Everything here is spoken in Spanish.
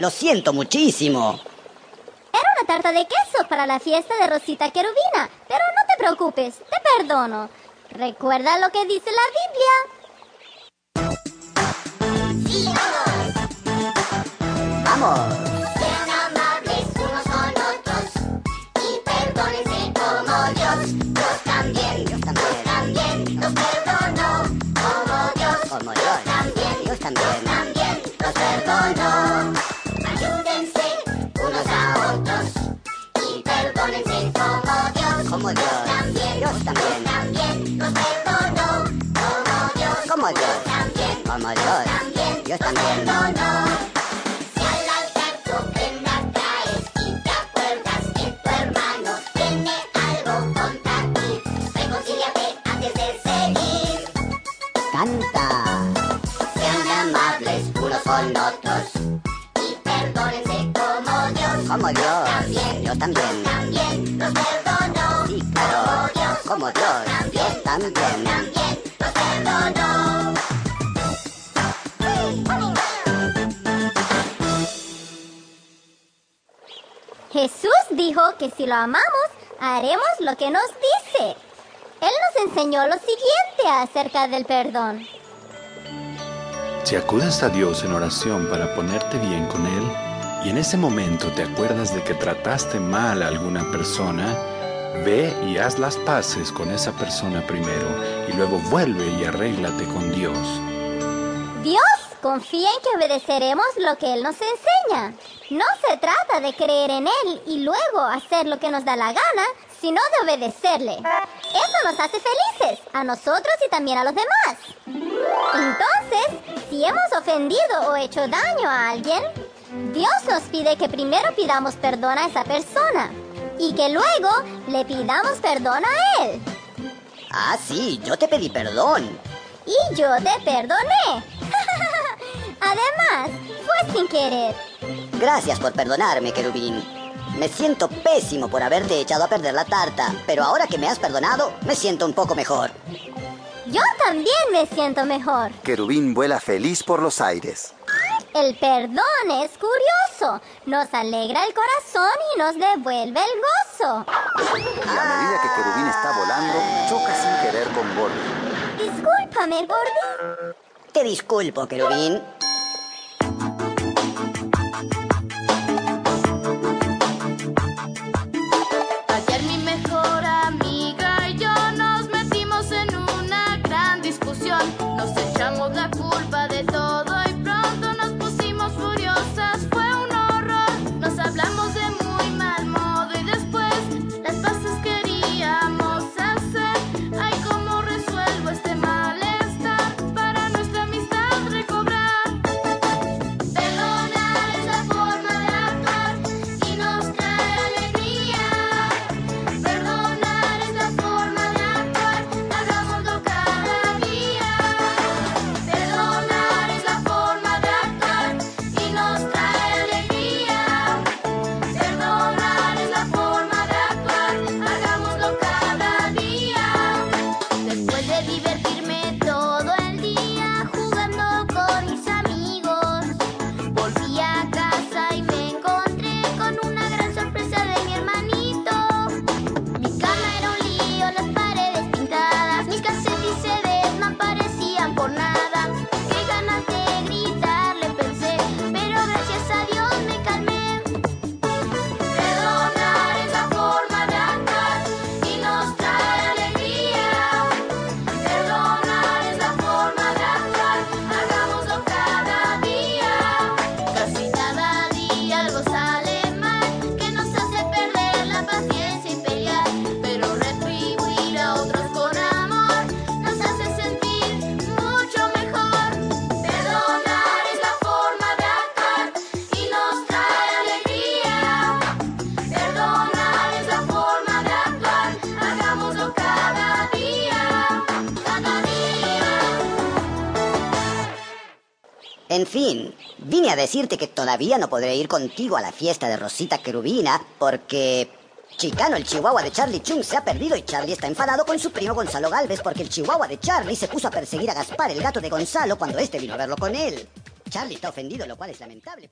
Lo siento muchísimo. Era una tarta de queso para la fiesta de Rosita Querubina, pero no te preocupes, te perdono. Recuerda lo que dice la Biblia. Vamos. Y perdónense como Dios. Como Dios. También, Dios también. también nos perdonó. Sí, claro. Como Dios. Dios también. También nos perdonó. Jesús dijo que si lo amamos, haremos lo que nos dice. Él nos enseñó lo siguiente acerca del perdón. Si acudes a Dios en oración para ponerte bien con Él y en ese momento te acuerdas de que trataste mal a alguna persona, ve y haz las paces con esa persona primero y luego vuelve y arréglate con Dios. Dios confía en que obedeceremos lo que Él nos enseña. No se trata de creer en Él y luego hacer lo que nos da la gana, sino de obedecerle. Eso nos hace felices, a nosotros y también a los demás. Entonces, si hemos ofendido o hecho daño a alguien, Dios nos pide que primero pidamos perdón a esa persona y que luego le pidamos perdón a Él. Ah, sí, yo te pedí perdón. Y yo te perdoné. Además, fue sin querer. Gracias por perdonarme, querubín. Me siento pésimo por haberte echado a perder la tarta, pero ahora que me has perdonado, me siento un poco mejor. Yo también me siento mejor. Querubín vuela feliz por los aires. El perdón es curioso. Nos alegra el corazón y nos devuelve el gozo. Y a medida que Querubín está volando, choca sin querer con Gordy. Discúlpame, Gordy. Te disculpo, querubín. En fin, vine a decirte que todavía no podré ir contigo a la fiesta de Rosita Querubina porque Chicano, el chihuahua de Charlie Chung, se ha perdido y Charlie está enfadado con su primo Gonzalo Galvez porque el chihuahua de Charlie se puso a perseguir a Gaspar, el gato de Gonzalo, cuando este vino a verlo con él. Charlie está ofendido, lo cual es lamentable.